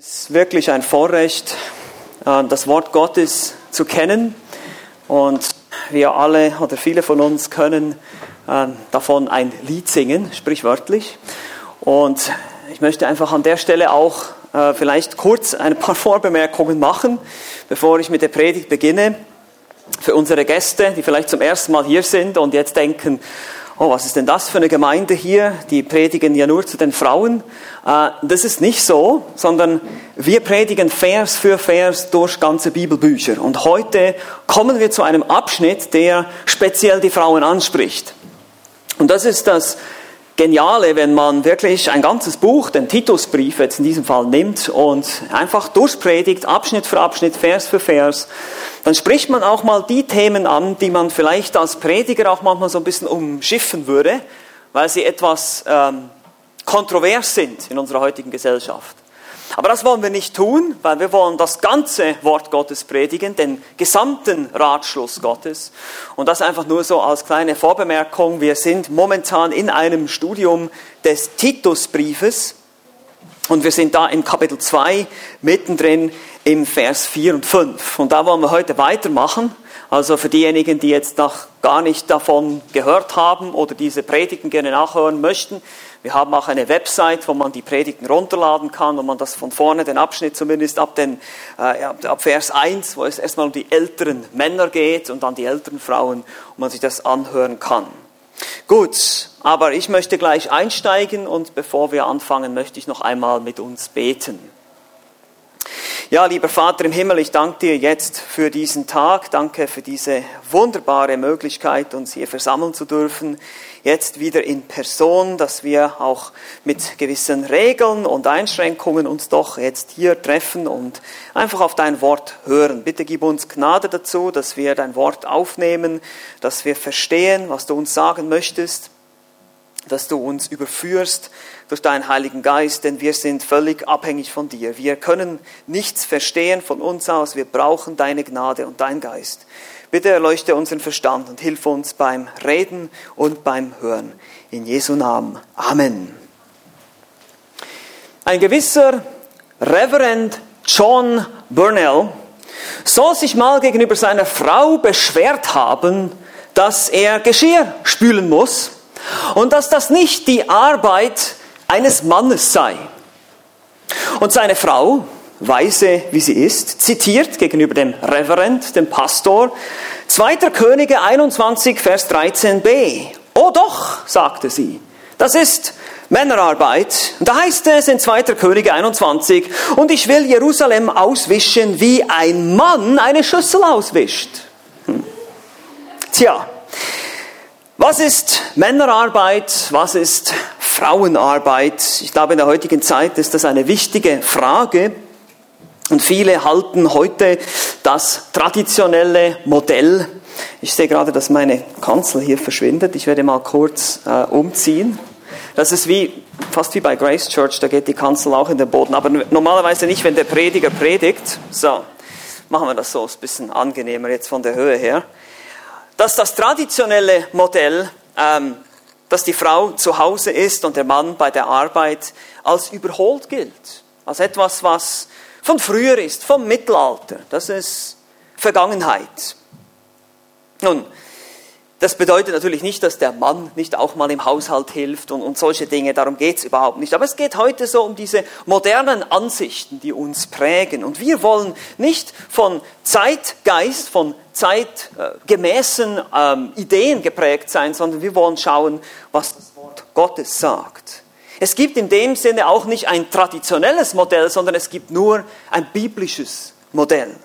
Es ist wirklich ein Vorrecht, äh, das Wort Gottes zu kennen. Und wir alle oder viele von uns können äh, davon ein Lied singen, sprichwörtlich. Und ich möchte einfach an der Stelle auch äh, vielleicht kurz ein paar Vorbemerkungen machen, bevor ich mit der Predigt beginne. Für unsere Gäste, die vielleicht zum ersten Mal hier sind und jetzt denken, oh, was ist denn das für eine Gemeinde hier? Die predigen ja nur zu den Frauen. Äh, das ist nicht so, sondern wir predigen Vers für Vers durch ganze Bibelbücher. Und heute kommen wir zu einem Abschnitt, der speziell die Frauen anspricht. Und das ist das Geniale, wenn man wirklich ein ganzes Buch, den Titusbrief jetzt in diesem Fall nimmt und einfach durchpredigt, Abschnitt für Abschnitt, Vers für Vers, dann spricht man auch mal die Themen an, die man vielleicht als Prediger auch manchmal so ein bisschen umschiffen würde, weil sie etwas ähm, kontrovers sind in unserer heutigen Gesellschaft. Aber das wollen wir nicht tun, weil wir wollen das ganze Wort Gottes predigen, den gesamten Ratschluss Gottes. Und das einfach nur so als kleine Vorbemerkung. Wir sind momentan in einem Studium des Titusbriefes und wir sind da im Kapitel 2 mittendrin im Vers 4 und 5. Und da wollen wir heute weitermachen. Also für diejenigen, die jetzt noch gar nicht davon gehört haben oder diese Predigten gerne nachhören möchten, wir haben auch eine Website, wo man die Predigten runterladen kann, wo man das von vorne, den Abschnitt zumindest ab, den, äh, ab Vers 1, wo es erstmal um die älteren Männer geht und dann die älteren Frauen, wo man sich das anhören kann. Gut, aber ich möchte gleich einsteigen und bevor wir anfangen, möchte ich noch einmal mit uns beten. Ja, lieber Vater im Himmel, ich danke dir jetzt für diesen Tag, danke für diese wunderbare Möglichkeit, uns hier versammeln zu dürfen jetzt wieder in Person, dass wir auch mit gewissen Regeln und Einschränkungen uns doch jetzt hier treffen und einfach auf dein Wort hören. Bitte gib uns Gnade dazu, dass wir dein Wort aufnehmen, dass wir verstehen, was du uns sagen möchtest, dass du uns überführst durch deinen Heiligen Geist, denn wir sind völlig abhängig von dir. Wir können nichts verstehen von uns aus, wir brauchen deine Gnade und dein Geist. Bitte erleuchte unseren Verstand und hilf uns beim Reden und beim Hören. In Jesu Namen. Amen. Ein gewisser Reverend John Burnell soll sich mal gegenüber seiner Frau beschwert haben, dass er Geschirr spülen muss und dass das nicht die Arbeit eines Mannes sei. Und seine Frau, weise wie sie ist, zitiert gegenüber dem Reverend, dem Pastor, 2. Könige 21, Vers 13b. Oh doch, sagte sie, das ist Männerarbeit. Und da heißt es in 2. Könige 21, und ich will Jerusalem auswischen, wie ein Mann eine Schüssel auswischt. Hm. Tja, was ist Männerarbeit? Was ist Frauenarbeit? Ich glaube, in der heutigen Zeit ist das eine wichtige Frage. Und viele halten heute das traditionelle Modell. Ich sehe gerade, dass meine Kanzel hier verschwindet. Ich werde mal kurz äh, umziehen. Das ist wie, fast wie bei Grace Church, da geht die Kanzel auch in den Boden. Aber normalerweise nicht, wenn der Prediger predigt. So, machen wir das so, ist ein bisschen angenehmer jetzt von der Höhe her. Dass das traditionelle Modell, ähm, dass die Frau zu Hause ist und der Mann bei der Arbeit, als überholt gilt. Als etwas, was von früher ist, vom Mittelalter. Das ist Vergangenheit. Nun, das bedeutet natürlich nicht, dass der Mann nicht auch mal im Haushalt hilft und, und solche Dinge, darum geht es überhaupt nicht. Aber es geht heute so um diese modernen Ansichten, die uns prägen. Und wir wollen nicht von Zeitgeist, von zeitgemäßen ähm, Ideen geprägt sein, sondern wir wollen schauen, was das Wort Gottes sagt. Es gibt in dem Sinne auch nicht ein traditionelles Modell, sondern es gibt nur ein biblisches Modell.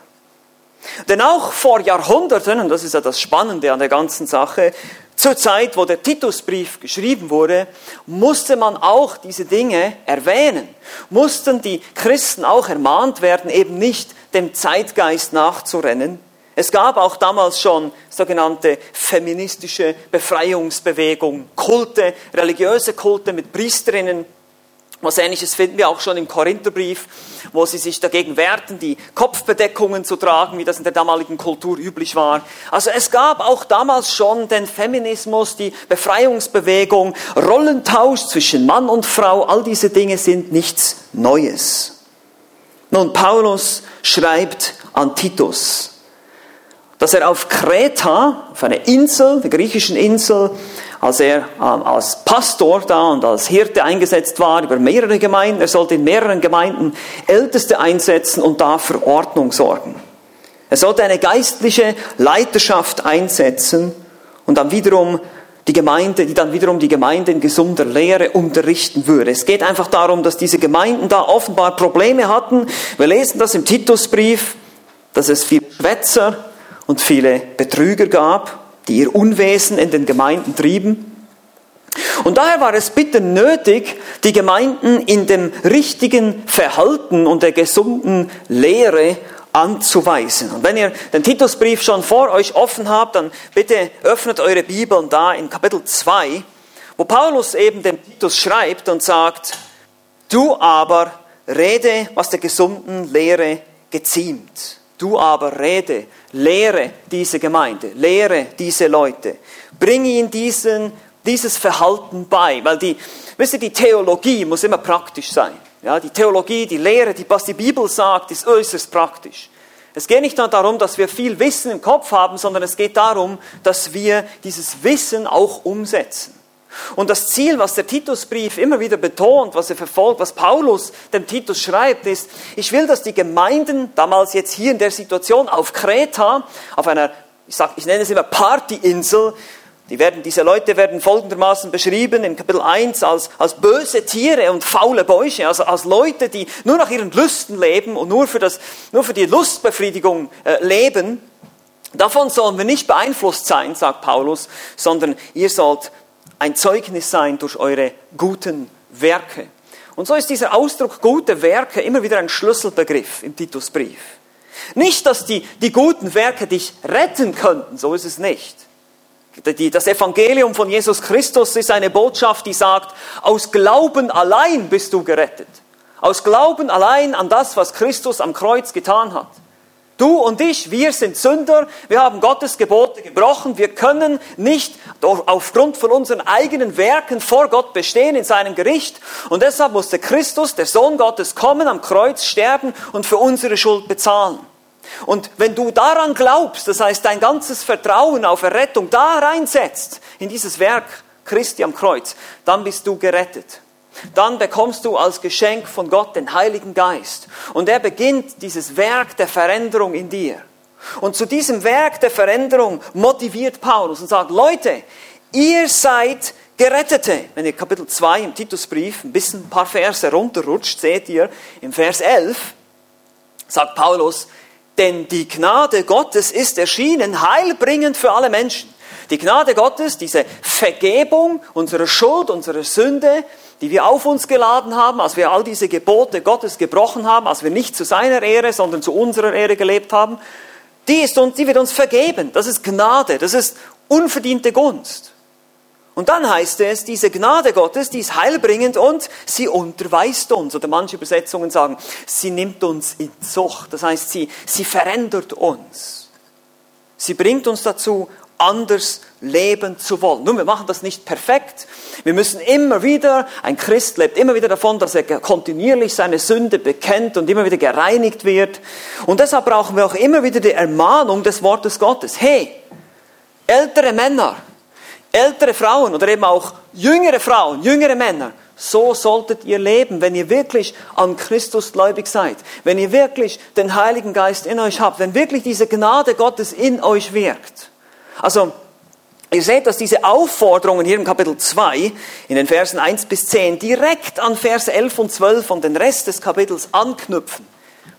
Denn auch vor Jahrhunderten, und das ist ja das Spannende an der ganzen Sache, zur Zeit, wo der Titusbrief geschrieben wurde, musste man auch diese Dinge erwähnen. Mussten die Christen auch ermahnt werden, eben nicht dem Zeitgeist nachzurennen, es gab auch damals schon sogenannte feministische Befreiungsbewegung, Kulte, religiöse Kulte mit Priesterinnen. Was ähnliches finden wir auch schon im Korintherbrief, wo sie sich dagegen wehrten, die Kopfbedeckungen zu tragen, wie das in der damaligen Kultur üblich war. Also es gab auch damals schon den Feminismus, die Befreiungsbewegung, Rollentausch zwischen Mann und Frau, all diese Dinge sind nichts Neues. Nun, Paulus schreibt an Titus, dass er auf Kreta, auf einer Insel, der griechischen Insel, als er ähm, als Pastor da und als Hirte eingesetzt war über mehrere Gemeinden, er sollte in mehreren Gemeinden Älteste einsetzen und da für Ordnung sorgen. Er sollte eine geistliche Leiterschaft einsetzen und dann wiederum die Gemeinde, die dann wiederum die Gemeinde in gesunder Lehre unterrichten würde. Es geht einfach darum, dass diese Gemeinden da offenbar Probleme hatten. Wir lesen das im Titusbrief, dass es viele Schwätzer und viele Betrüger gab, die ihr Unwesen in den Gemeinden trieben. Und daher war es bitter nötig, die Gemeinden in dem richtigen Verhalten und der gesunden Lehre anzuweisen. Und wenn ihr den Titusbrief schon vor euch offen habt, dann bitte öffnet eure Bibeln da in Kapitel 2, wo Paulus eben dem Titus schreibt und sagt, du aber rede, was der gesunden Lehre geziemt. Du aber rede, lehre diese Gemeinde, lehre diese Leute. Bring ihnen diesen, dieses Verhalten bei, weil die, wisst ihr, die Theologie muss immer praktisch sein. Ja, die Theologie, die Lehre, die, was die Bibel sagt, ist äußerst praktisch. Es geht nicht nur darum, dass wir viel Wissen im Kopf haben, sondern es geht darum, dass wir dieses Wissen auch umsetzen. Und das Ziel, was der Titusbrief immer wieder betont, was er verfolgt, was Paulus dem Titus schreibt, ist, ich will, dass die Gemeinden, damals jetzt hier in der Situation auf Kreta, auf einer, ich, sag, ich nenne es immer Partyinsel, die werden, diese Leute werden folgendermaßen beschrieben im Kapitel 1 als, als böse Tiere und faule Bäuche, also als Leute, die nur nach ihren Lüsten leben und nur für, das, nur für die Lustbefriedigung äh, leben. Davon sollen wir nicht beeinflusst sein, sagt Paulus, sondern ihr sollt ein Zeugnis sein durch eure guten Werke. Und so ist dieser Ausdruck gute Werke immer wieder ein Schlüsselbegriff im Titusbrief. Nicht, dass die, die guten Werke dich retten könnten, so ist es nicht. Das Evangelium von Jesus Christus ist eine Botschaft, die sagt, aus Glauben allein bist du gerettet. Aus Glauben allein an das, was Christus am Kreuz getan hat. Du und ich, wir sind Sünder, wir haben Gottes Gebote gebrochen, wir können nicht aufgrund von unseren eigenen Werken vor Gott bestehen in seinem Gericht und deshalb musste Christus, der Sohn Gottes, kommen, am Kreuz sterben und für unsere Schuld bezahlen. Und wenn du daran glaubst, das heißt dein ganzes Vertrauen auf Errettung da reinsetzt, in dieses Werk Christi am Kreuz, dann bist du gerettet. Dann bekommst du als Geschenk von Gott den Heiligen Geist. Und er beginnt dieses Werk der Veränderung in dir. Und zu diesem Werk der Veränderung motiviert Paulus und sagt, Leute, ihr seid Gerettete. Wenn ihr Kapitel 2 im Titusbrief ein bisschen ein paar Verse runterrutscht, seht ihr im Vers 11, sagt Paulus, denn die Gnade Gottes ist erschienen, heilbringend für alle Menschen. Die Gnade Gottes, diese Vergebung unserer Schuld, unserer Sünde, die wir auf uns geladen haben, als wir all diese Gebote Gottes gebrochen haben, als wir nicht zu seiner Ehre, sondern zu unserer Ehre gelebt haben, die, ist uns, die wird uns vergeben. Das ist Gnade, das ist unverdiente Gunst. Und dann heißt es, diese Gnade Gottes, die ist heilbringend und sie unterweist uns. Oder manche Übersetzungen sagen, sie nimmt uns in Zucht. Das heißt, sie, sie verändert uns. Sie bringt uns dazu, anders leben zu wollen. Nun, wir machen das nicht perfekt. Wir müssen immer wieder, ein Christ lebt immer wieder davon, dass er kontinuierlich seine Sünde bekennt und immer wieder gereinigt wird. Und deshalb brauchen wir auch immer wieder die Ermahnung des Wortes Gottes. Hey, ältere Männer, ältere Frauen oder eben auch jüngere Frauen, jüngere Männer, so solltet ihr leben, wenn ihr wirklich an Christus gläubig seid, wenn ihr wirklich den Heiligen Geist in euch habt, wenn wirklich diese Gnade Gottes in euch wirkt. Also, ihr seht, dass diese Aufforderungen hier im Kapitel 2, in den Versen 1 bis 10, direkt an Verse 11 und 12 und den Rest des Kapitels anknüpfen.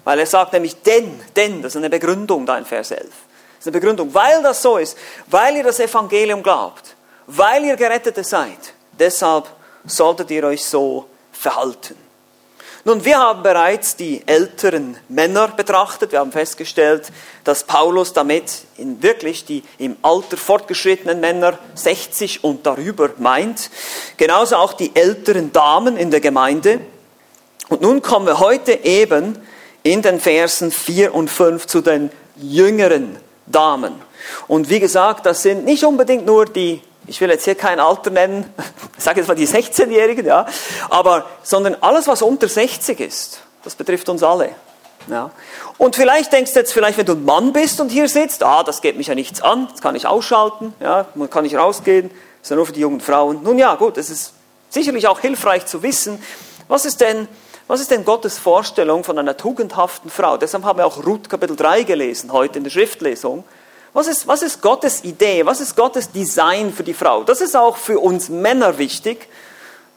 Weil er sagt nämlich, denn, denn, das ist eine Begründung da in Vers 11. Das ist eine Begründung, weil das so ist, weil ihr das Evangelium glaubt, weil ihr Gerettete seid. Deshalb solltet ihr euch so verhalten. Nun, wir haben bereits die älteren Männer betrachtet. Wir haben festgestellt, dass Paulus damit in wirklich die im Alter fortgeschrittenen Männer 60 und darüber meint. Genauso auch die älteren Damen in der Gemeinde. Und nun kommen wir heute eben in den Versen 4 und 5 zu den jüngeren Damen. Und wie gesagt, das sind nicht unbedingt nur die ich will jetzt hier kein Alter nennen, ich sage jetzt mal die 16-Jährigen, ja, aber, sondern alles, was unter 60 ist, das betrifft uns alle. Ja. Und vielleicht denkst du jetzt, vielleicht wenn du ein Mann bist und hier sitzt, ah, das geht mich ja nichts an, das kann ich ausschalten, ja, kann nicht rausgehen, das ist ja nur für die jungen Frauen. Nun ja, gut, es ist sicherlich auch hilfreich zu wissen, was ist denn, was ist denn Gottes Vorstellung von einer tugendhaften Frau? Deshalb haben wir auch Ruth Kapitel 3 gelesen, heute in der Schriftlesung. Was ist, was ist Gottes Idee? Was ist Gottes Design für die Frau? Das ist auch für uns Männer wichtig.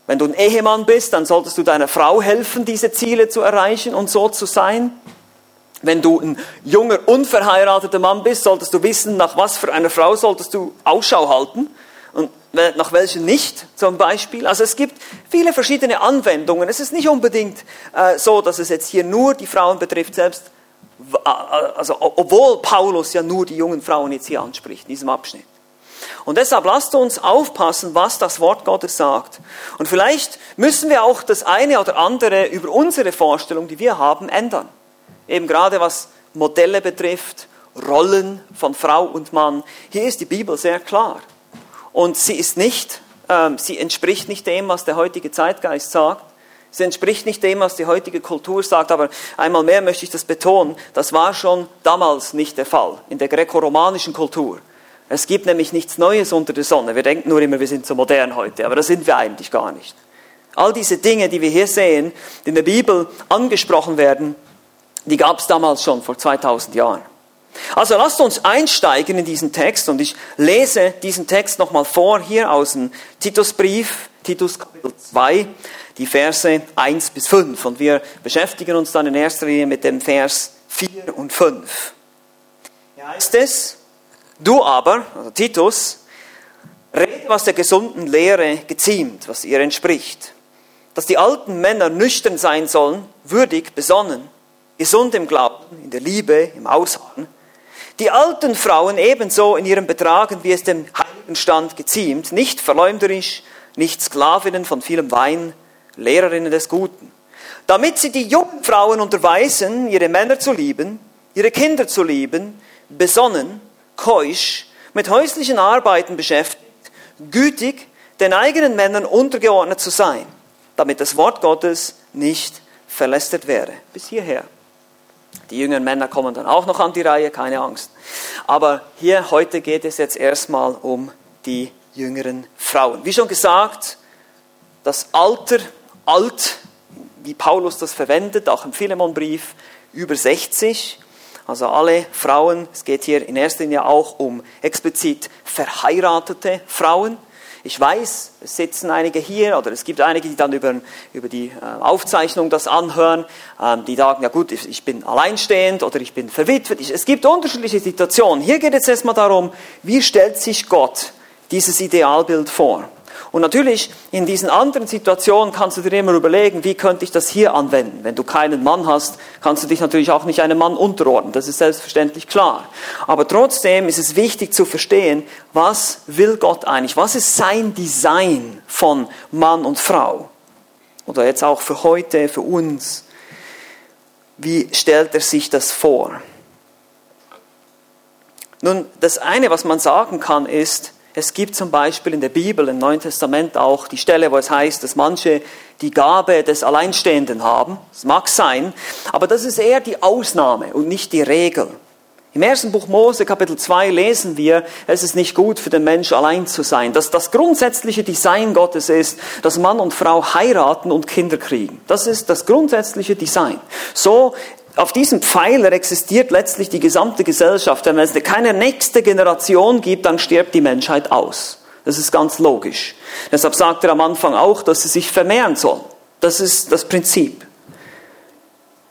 Wenn du ein Ehemann bist, dann solltest du deiner Frau helfen, diese Ziele zu erreichen und so zu sein. Wenn du ein junger, unverheirateter Mann bist, solltest du wissen, nach was für einer Frau solltest du Ausschau halten und nach welchen nicht, zum Beispiel. Also es gibt viele verschiedene Anwendungen. Es ist nicht unbedingt äh, so, dass es jetzt hier nur die Frauen betrifft, selbst also obwohl Paulus ja nur die jungen Frauen jetzt hier anspricht, in diesem Abschnitt. Und deshalb lasst uns aufpassen, was das Wort Gottes sagt. Und vielleicht müssen wir auch das eine oder andere über unsere Vorstellung, die wir haben, ändern. Eben gerade was Modelle betrifft, Rollen von Frau und Mann. Hier ist die Bibel sehr klar. Und sie ist nicht, äh, sie entspricht nicht dem, was der heutige Zeitgeist sagt. Es entspricht nicht dem, was die heutige Kultur sagt, aber einmal mehr möchte ich das betonen, das war schon damals nicht der Fall, in der gräkoromanischen Kultur. Es gibt nämlich nichts Neues unter der Sonne. Wir denken nur immer, wir sind so modern heute, aber das sind wir eigentlich gar nicht. All diese Dinge, die wir hier sehen, die in der Bibel angesprochen werden, die gab es damals schon vor 2000 Jahren. Also lasst uns einsteigen in diesen Text und ich lese diesen Text nochmal vor hier aus dem Titusbrief, Titus Kapitel 2, die Verse 1 bis 5. Und wir beschäftigen uns dann in erster Linie mit dem Vers 4 und 5. Hier heißt es, du aber, also Titus, rede, was der gesunden Lehre geziemt, was ihr entspricht. Dass die alten Männer nüchtern sein sollen, würdig, besonnen, gesund im Glauben, in der Liebe, im Ausharren. Die alten Frauen ebenso in ihrem Betragen, wie es dem heiligen Stand geziemt, nicht verleumderisch, nicht Sklavinnen von vielem Wein, Lehrerinnen des Guten, damit sie die jungen Frauen unterweisen, ihre Männer zu lieben, ihre Kinder zu lieben, besonnen, keusch, mit häuslichen Arbeiten beschäftigt, gütig, den eigenen Männern untergeordnet zu sein, damit das Wort Gottes nicht verlästert wäre. Bis hierher. Die jüngeren Männer kommen dann auch noch an die Reihe, keine Angst. Aber hier heute geht es jetzt erstmal um die jüngeren Frauen. Wie schon gesagt, das Alter alt, wie Paulus das verwendet, auch im Philemonbrief, über 60. Also alle Frauen, es geht hier in erster Linie auch um explizit verheiratete Frauen. Ich weiß, es sitzen einige hier oder es gibt einige, die dann über, über die äh, Aufzeichnung das anhören, ähm, die sagen, ja gut, ich bin alleinstehend oder ich bin verwitwet. Es gibt unterschiedliche Situationen. Hier geht es erstmal darum, wie stellt sich Gott dieses Idealbild vor? Und natürlich in diesen anderen Situationen kannst du dir immer überlegen, wie könnte ich das hier anwenden. Wenn du keinen Mann hast, kannst du dich natürlich auch nicht einem Mann unterordnen. Das ist selbstverständlich klar. Aber trotzdem ist es wichtig zu verstehen, was will Gott eigentlich? Was ist sein Design von Mann und Frau? Oder jetzt auch für heute, für uns. Wie stellt er sich das vor? Nun, das eine, was man sagen kann, ist, es gibt zum Beispiel in der Bibel, im Neuen Testament auch die Stelle, wo es heißt, dass manche die Gabe des Alleinstehenden haben. Das mag sein, aber das ist eher die Ausnahme und nicht die Regel. Im ersten Buch Mose, Kapitel 2, lesen wir, es ist nicht gut für den Mensch allein zu sein. Dass das grundsätzliche Design Gottes ist, dass Mann und Frau heiraten und Kinder kriegen. Das ist das grundsätzliche Design. So auf diesem Pfeiler existiert letztlich die gesamte Gesellschaft. Wenn es keine nächste Generation gibt, dann stirbt die Menschheit aus. Das ist ganz logisch. Deshalb sagt er am Anfang auch, dass sie sich vermehren sollen. Das ist das Prinzip.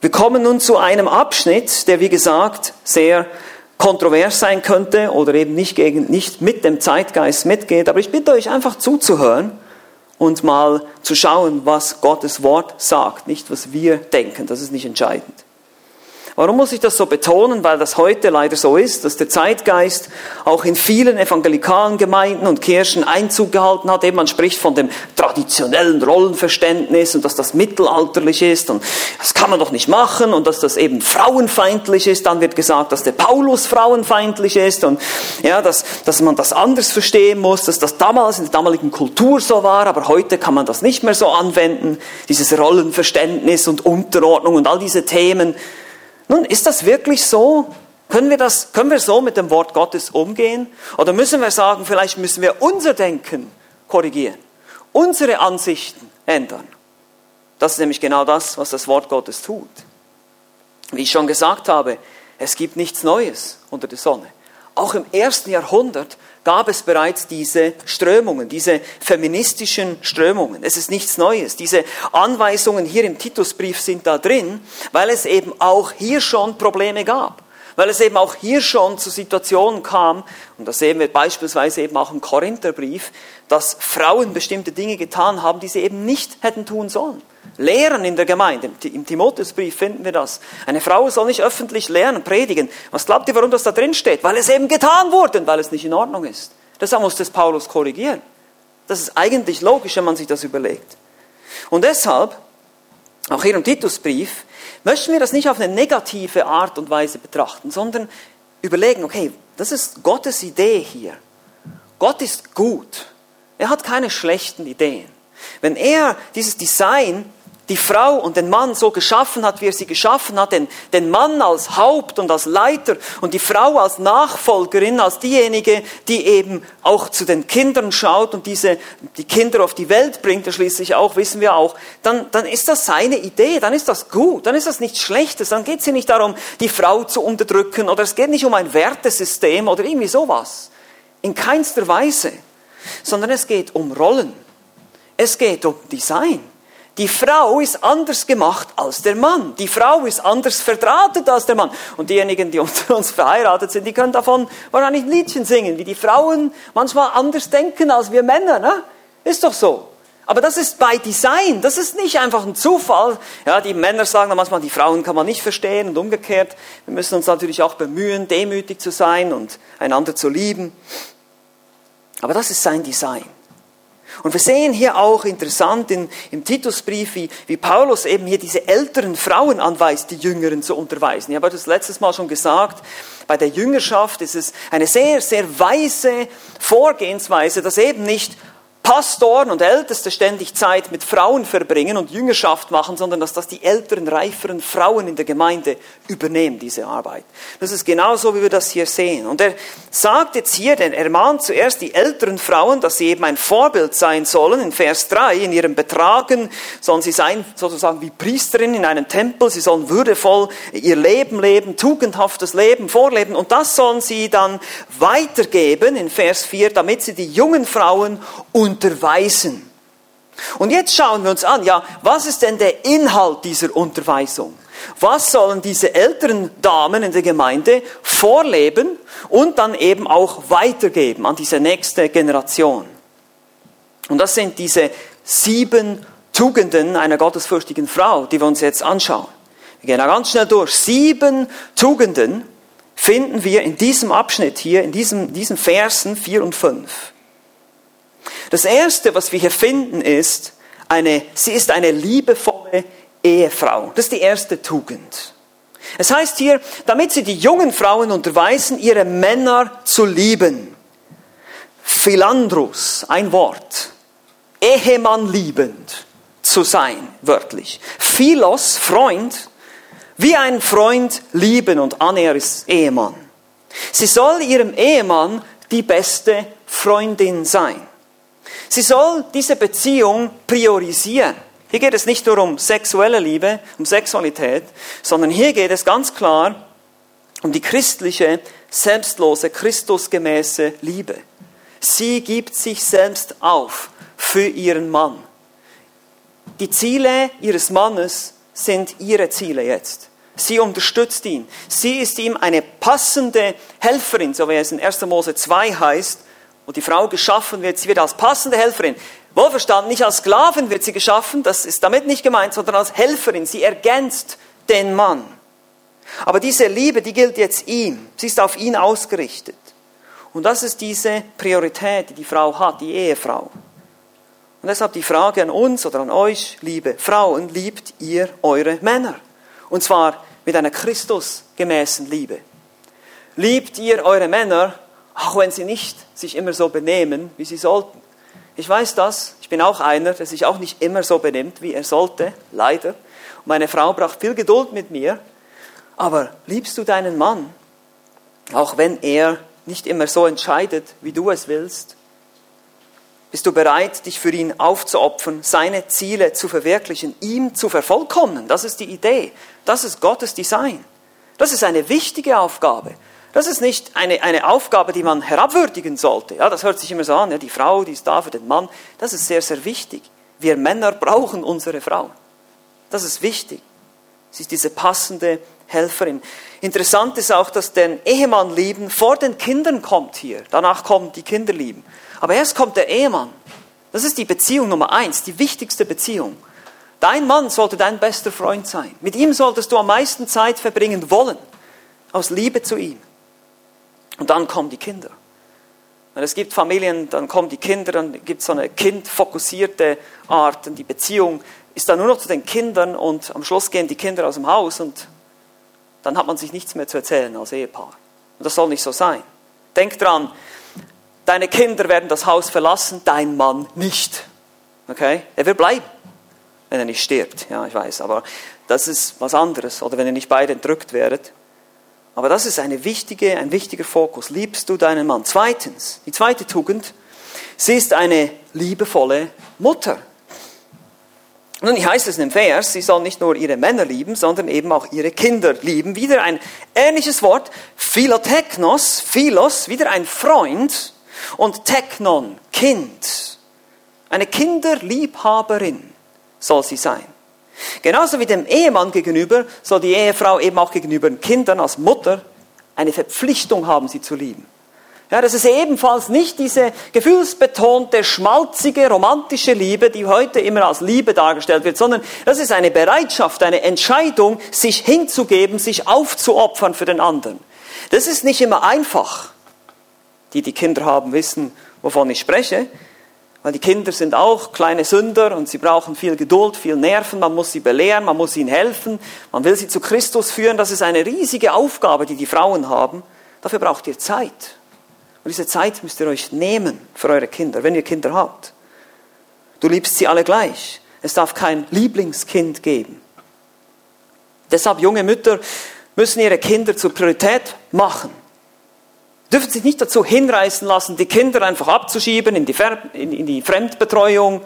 Wir kommen nun zu einem Abschnitt, der wie gesagt sehr kontrovers sein könnte oder eben nicht, gegen, nicht mit dem Zeitgeist mitgeht. Aber ich bitte euch einfach zuzuhören und mal zu schauen, was Gottes Wort sagt, nicht was wir denken. Das ist nicht entscheidend. Warum muss ich das so betonen? Weil das heute leider so ist, dass der Zeitgeist auch in vielen evangelikalen Gemeinden und Kirchen Einzug gehalten hat. Eben man spricht von dem traditionellen Rollenverständnis und dass das mittelalterlich ist und das kann man doch nicht machen und dass das eben frauenfeindlich ist. Dann wird gesagt, dass der Paulus frauenfeindlich ist und ja, dass, dass man das anders verstehen muss, dass das damals in der damaligen Kultur so war, aber heute kann man das nicht mehr so anwenden. Dieses Rollenverständnis und Unterordnung und all diese Themen. Nun, ist das wirklich so? Können wir, das, können wir so mit dem Wort Gottes umgehen? Oder müssen wir sagen, vielleicht müssen wir unser Denken korrigieren, unsere Ansichten ändern? Das ist nämlich genau das, was das Wort Gottes tut. Wie ich schon gesagt habe, es gibt nichts Neues unter der Sonne. Auch im ersten Jahrhundert gab es bereits diese Strömungen, diese feministischen Strömungen. Es ist nichts Neues. Diese Anweisungen hier im Titusbrief sind da drin, weil es eben auch hier schon Probleme gab. Weil es eben auch hier schon zu Situationen kam, und das sehen wir beispielsweise eben auch im Korintherbrief, dass Frauen bestimmte Dinge getan haben, die sie eben nicht hätten tun sollen. Lehren in der Gemeinde. Im Timotheusbrief finden wir das. Eine Frau soll nicht öffentlich lernen, predigen. Was glaubt ihr, warum das da drin steht? Weil es eben getan wurde, weil es nicht in Ordnung ist. Deshalb muss das Paulus korrigieren. Das ist eigentlich logisch, wenn man sich das überlegt. Und deshalb, auch hier im Titusbrief, möchten wir das nicht auf eine negative Art und Weise betrachten, sondern überlegen, okay, das ist Gottes Idee hier. Gott ist gut. Er hat keine schlechten Ideen. Wenn er dieses Design die Frau und den Mann so geschaffen hat, wie er sie geschaffen hat, den, den Mann als Haupt und als Leiter und die Frau als Nachfolgerin, als diejenige, die eben auch zu den Kindern schaut und diese, die Kinder auf die Welt bringt, ja schließlich auch, wissen wir auch, dann, dann ist das seine Idee, dann ist das gut, dann ist das nichts Schlechtes, dann geht es hier nicht darum, die Frau zu unterdrücken oder es geht nicht um ein Wertesystem oder irgendwie sowas. In keinster Weise, sondern es geht um Rollen. Es geht um Design. Die Frau ist anders gemacht als der Mann. Die Frau ist anders verdrahtet als der Mann. Und diejenigen, die unter uns verheiratet sind, die können davon wahrscheinlich ein Liedchen singen, wie die Frauen manchmal anders denken als wir Männer. Ne? Ist doch so. Aber das ist bei Design, das ist nicht einfach ein Zufall. Ja, die Männer sagen dann manchmal, die Frauen kann man nicht verstehen und umgekehrt. Wir müssen uns natürlich auch bemühen, demütig zu sein und einander zu lieben. Aber das ist sein Design. Und wir sehen hier auch interessant in, im Titusbrief, wie, wie Paulus eben hier diese älteren Frauen anweist, die Jüngeren zu unterweisen. Ich habe das letztes Mal schon gesagt, bei der Jüngerschaft ist es eine sehr, sehr weise Vorgehensweise, dass eben nicht Pastoren und Älteste ständig Zeit mit Frauen verbringen und Jüngerschaft machen, sondern dass das die älteren, reiferen Frauen in der Gemeinde übernehmen, diese Arbeit. Das ist genauso, wie wir das hier sehen. Und er sagt jetzt hier, denn er mahnt zuerst die älteren Frauen, dass sie eben ein Vorbild sein sollen. In Vers 3, in ihrem Betragen sollen sie sein, sozusagen wie Priesterin in einem Tempel. Sie sollen würdevoll ihr Leben leben, tugendhaftes Leben vorleben. Und das sollen sie dann weitergeben in Vers 4, damit sie die jungen Frauen und unterweisen. Und jetzt schauen wir uns an, ja, was ist denn der Inhalt dieser Unterweisung? Was sollen diese älteren Damen in der Gemeinde vorleben und dann eben auch weitergeben an diese nächste Generation? Und das sind diese sieben Tugenden einer gottesfürchtigen Frau, die wir uns jetzt anschauen. Wir gehen da ganz schnell durch. Sieben Tugenden finden wir in diesem Abschnitt hier, in diesen, diesen Versen 4 und 5. Das erste, was wir hier finden, ist, eine, sie ist eine liebevolle Ehefrau. Das ist die erste Tugend. Es heißt hier, damit sie die jungen Frauen unterweisen, ihre Männer zu lieben. Philandrus, ein Wort. Ehemann liebend zu sein, wörtlich. Philos, Freund, wie ein Freund lieben und Aner ist Ehemann. Sie soll ihrem Ehemann die beste Freundin sein. Sie soll diese Beziehung priorisieren. Hier geht es nicht nur um sexuelle Liebe, um Sexualität, sondern hier geht es ganz klar um die christliche, selbstlose, christusgemäße Liebe. Sie gibt sich selbst auf für ihren Mann. Die Ziele ihres Mannes sind ihre Ziele jetzt. Sie unterstützt ihn. Sie ist ihm eine passende Helferin, so wie es in 1. Mose 2 heißt, wo die Frau geschaffen wird, sie wird als passende Helferin. Wohlverstanden, nicht als Sklavin wird sie geschaffen, das ist damit nicht gemeint, sondern als Helferin. Sie ergänzt den Mann. Aber diese Liebe, die gilt jetzt ihm. Sie ist auf ihn ausgerichtet. Und das ist diese Priorität, die die Frau hat, die Ehefrau. Und deshalb die Frage an uns oder an euch, liebe Frauen, liebt ihr eure Männer? Und zwar mit einer Christusgemäßen Liebe. Liebt ihr eure Männer auch wenn sie nicht sich immer so benehmen, wie sie sollten. Ich weiß das, ich bin auch einer, der sich auch nicht immer so benimmt, wie er sollte, leider. Und meine Frau braucht viel Geduld mit mir, Aber liebst du deinen Mann, auch wenn er nicht immer so entscheidet, wie du es willst? Bist du bereit, dich für ihn aufzuopfern, seine Ziele zu verwirklichen, ihm zu vervollkommnen? Das ist die Idee. Das ist Gottes Design. Das ist eine wichtige Aufgabe. Das ist nicht eine, eine Aufgabe, die man herabwürdigen sollte. Ja, das hört sich immer so an, ja, die Frau, die ist da für den Mann. Das ist sehr, sehr wichtig. Wir Männer brauchen unsere Frau. Das ist wichtig. Sie ist diese passende Helferin. Interessant ist auch, dass den Ehemann lieben vor den Kindern kommt hier. Danach kommen die Kinder lieben. Aber erst kommt der Ehemann. Das ist die Beziehung Nummer eins, die wichtigste Beziehung. Dein Mann sollte dein bester Freund sein. Mit ihm solltest du am meisten Zeit verbringen wollen. Aus Liebe zu ihm. Und dann kommen die Kinder. Wenn es gibt Familien, dann kommen die Kinder, dann gibt es so eine kindfokussierte Art. Und die Beziehung ist dann nur noch zu den Kindern und am Schluss gehen die Kinder aus dem Haus und dann hat man sich nichts mehr zu erzählen als Ehepaar. Und das soll nicht so sein. Denk dran, deine Kinder werden das Haus verlassen, dein Mann nicht. Okay? Er wird bleiben, wenn er nicht stirbt. Ja, ich weiß, aber das ist was anderes. Oder wenn ihr nicht beide entrückt werdet. Aber das ist eine wichtige, ein wichtiger Fokus. Liebst du deinen Mann? Zweitens, die zweite Tugend, sie ist eine liebevolle Mutter. Nun, hier heißt es in dem Vers, sie soll nicht nur ihre Männer lieben, sondern eben auch ihre Kinder lieben. Wieder ein ähnliches Wort, Philoteknos, Philos, wieder ein Freund und Technon, Kind. Eine Kinderliebhaberin soll sie sein. Genauso wie dem Ehemann gegenüber soll die Ehefrau eben auch gegenüber den Kindern als Mutter eine Verpflichtung haben, sie zu lieben. Ja, das ist ebenfalls nicht diese gefühlsbetonte, schmalzige, romantische Liebe, die heute immer als Liebe dargestellt wird, sondern das ist eine Bereitschaft, eine Entscheidung, sich hinzugeben, sich aufzuopfern für den anderen. Das ist nicht immer einfach. Die, die Kinder haben, wissen, wovon ich spreche. Weil die Kinder sind auch kleine Sünder und sie brauchen viel Geduld, viel Nerven, man muss sie belehren, man muss ihnen helfen, man will sie zu Christus führen. Das ist eine riesige Aufgabe, die die Frauen haben. Dafür braucht ihr Zeit. Und diese Zeit müsst ihr euch nehmen für eure Kinder, wenn ihr Kinder habt. Du liebst sie alle gleich. Es darf kein Lieblingskind geben. Deshalb junge Mütter müssen ihre Kinder zur Priorität machen dürfen sich nicht dazu hinreißen lassen, die Kinder einfach abzuschieben in die, Ver in, in die Fremdbetreuung,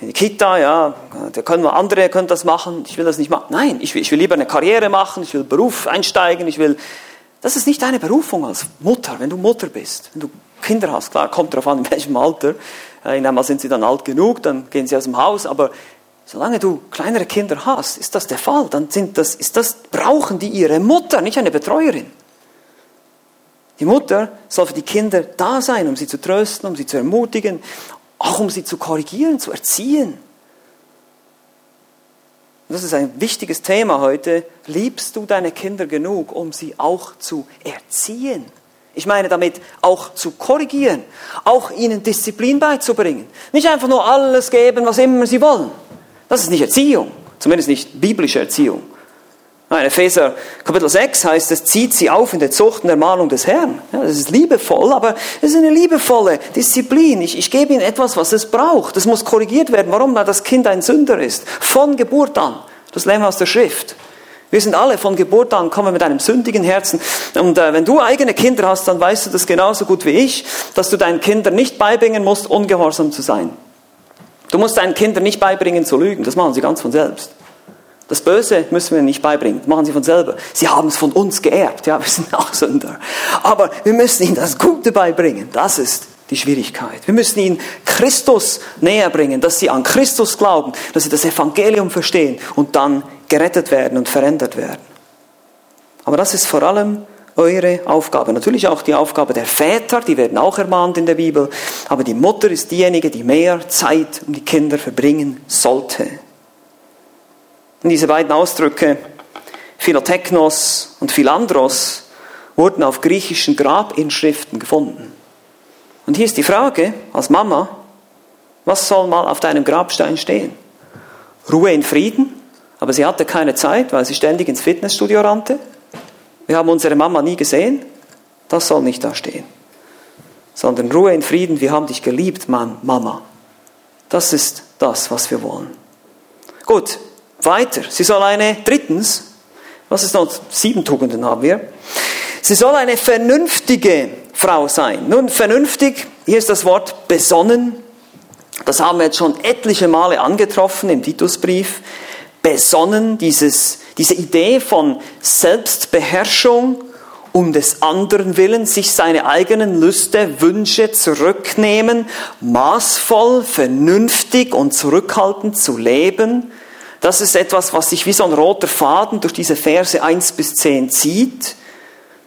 in die Kita, ja, da können wir andere können das machen, ich will das nicht machen. Nein, ich will, ich will lieber eine Karriere machen, ich will Beruf einsteigen, ich will, das ist nicht deine Berufung als Mutter, wenn du Mutter bist, wenn du Kinder hast, klar, kommt darauf an, in welchem Alter, in einmal sind sie dann alt genug, dann gehen sie aus dem Haus, aber solange du kleinere Kinder hast, ist das der Fall, dann sind das, ist das, brauchen die ihre Mutter, nicht eine Betreuerin. Die Mutter soll für die Kinder da sein, um sie zu trösten, um sie zu ermutigen, auch um sie zu korrigieren, zu erziehen. das ist ein wichtiges Thema heute. Liebst du deine Kinder genug, um sie auch zu erziehen? Ich meine damit auch zu korrigieren, auch ihnen Disziplin beizubringen. Nicht einfach nur alles geben, was immer sie wollen. Das ist nicht Erziehung, zumindest nicht biblische Erziehung. In Epheser Kapitel 6 heißt es, zieht sie auf in der Zucht und Ermahnung des Herrn. Ja, das ist liebevoll, aber es ist eine liebevolle Disziplin. Ich, ich gebe ihnen etwas, was es braucht. Das muss korrigiert werden. Warum? Weil das Kind ein Sünder ist. Von Geburt an. Das lernen wir aus der Schrift. Wir sind alle von Geburt an, kommen mit einem sündigen Herzen. Und äh, wenn du eigene Kinder hast, dann weißt du das genauso gut wie ich, dass du deinen Kindern nicht beibringen musst, ungehorsam zu sein. Du musst deinen Kindern nicht beibringen zu lügen. Das machen sie ganz von selbst. Das Böse müssen wir nicht beibringen, das machen sie von selber. Sie haben es von uns geerbt, ja, wir sind auch Sünder. Aber wir müssen ihnen das Gute beibringen, das ist die Schwierigkeit. Wir müssen ihnen Christus näher bringen, dass sie an Christus glauben, dass sie das Evangelium verstehen und dann gerettet werden und verändert werden. Aber das ist vor allem eure Aufgabe. Natürlich auch die Aufgabe der Väter, die werden auch ermahnt in der Bibel. Aber die Mutter ist diejenige, die mehr Zeit um die Kinder verbringen sollte. Und diese beiden Ausdrücke, Philoteknos und Philandros, wurden auf griechischen Grabinschriften gefunden. Und hier ist die Frage als Mama, was soll mal auf deinem Grabstein stehen? Ruhe in Frieden, aber sie hatte keine Zeit, weil sie ständig ins Fitnessstudio rannte. Wir haben unsere Mama nie gesehen. Das soll nicht da stehen. Sondern Ruhe in Frieden, wir haben dich geliebt, Mann, Mama. Das ist das, was wir wollen. Gut, weiter. Sie soll eine, drittens, Was ist noch? Sieben Tugenden haben wir. Sie soll eine vernünftige Frau sein. Nun, vernünftig, hier ist das Wort besonnen. Das haben wir jetzt schon etliche Male angetroffen im Titusbrief. Besonnen, dieses, diese Idee von Selbstbeherrschung, um des anderen willen, sich seine eigenen Lüste, Wünsche zurücknehmen, maßvoll, vernünftig und zurückhaltend zu leben. Das ist etwas, was sich wie so ein roter Faden durch diese Verse 1 bis 10 zieht.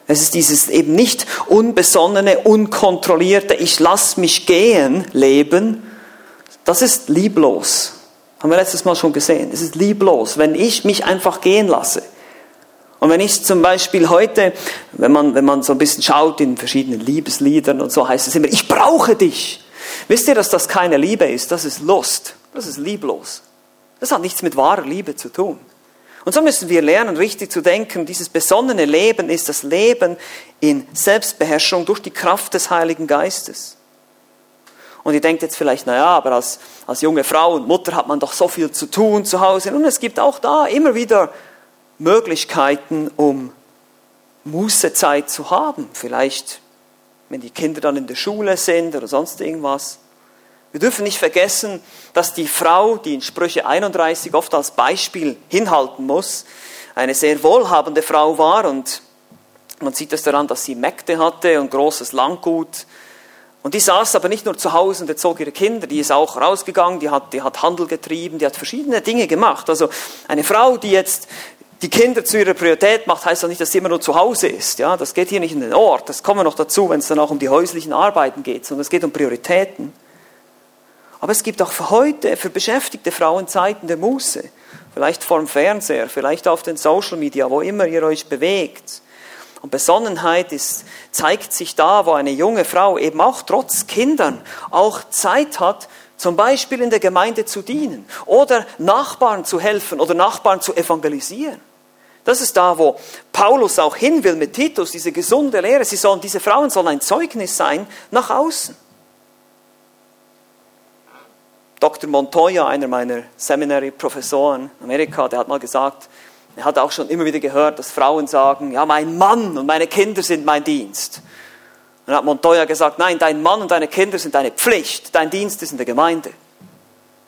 Es ist dieses eben nicht unbesonnene, unkontrollierte, ich lass mich gehen Leben. Das ist lieblos. Haben wir letztes Mal schon gesehen. Es ist lieblos, wenn ich mich einfach gehen lasse. Und wenn ich zum Beispiel heute, wenn man, wenn man so ein bisschen schaut in verschiedenen Liebesliedern und so, heißt es immer, ich brauche dich. Wisst ihr, dass das keine Liebe ist? Das ist Lust. Das ist lieblos. Das hat nichts mit wahrer Liebe zu tun. Und so müssen wir lernen, richtig zu denken. Dieses besonnene Leben ist das Leben in Selbstbeherrschung durch die Kraft des Heiligen Geistes. Und ihr denkt jetzt vielleicht, naja, aber als, als junge Frau und Mutter hat man doch so viel zu tun zu Hause. Und es gibt auch da immer wieder Möglichkeiten, um Mußezeit zu haben. Vielleicht, wenn die Kinder dann in der Schule sind oder sonst irgendwas. Wir dürfen nicht vergessen, dass die Frau, die in Sprüche 31 oft als Beispiel hinhalten muss, eine sehr wohlhabende Frau war und man sieht es daran, dass sie Mägde hatte und großes Landgut. Und die saß aber nicht nur zu Hause und erzog ihre Kinder, die ist auch rausgegangen, die hat, die hat Handel getrieben, die hat verschiedene Dinge gemacht. Also eine Frau, die jetzt die Kinder zu ihrer Priorität macht, heißt doch nicht, dass sie immer nur zu Hause ist. Ja, das geht hier nicht in den Ort. Das kommen wir noch dazu, wenn es dann auch um die häuslichen Arbeiten geht, sondern es geht um Prioritäten. Aber es gibt auch für heute, für beschäftigte Frauen Zeiten der Muße. Vielleicht vor dem Fernseher, vielleicht auf den Social Media, wo immer ihr euch bewegt. Und Besonnenheit ist, zeigt sich da, wo eine junge Frau eben auch trotz Kindern auch Zeit hat, zum Beispiel in der Gemeinde zu dienen oder Nachbarn zu helfen oder Nachbarn zu evangelisieren. Das ist da, wo Paulus auch hin will mit Titus, diese gesunde Lehre. Sie sollen, diese Frauen sollen ein Zeugnis sein nach außen. Dr. Montoya, einer meiner Seminary-Professoren in Amerika, der hat mal gesagt, er hat auch schon immer wieder gehört, dass Frauen sagen, ja, mein Mann und meine Kinder sind mein Dienst. Und dann hat Montoya gesagt, nein, dein Mann und deine Kinder sind deine Pflicht, dein Dienst ist in der Gemeinde.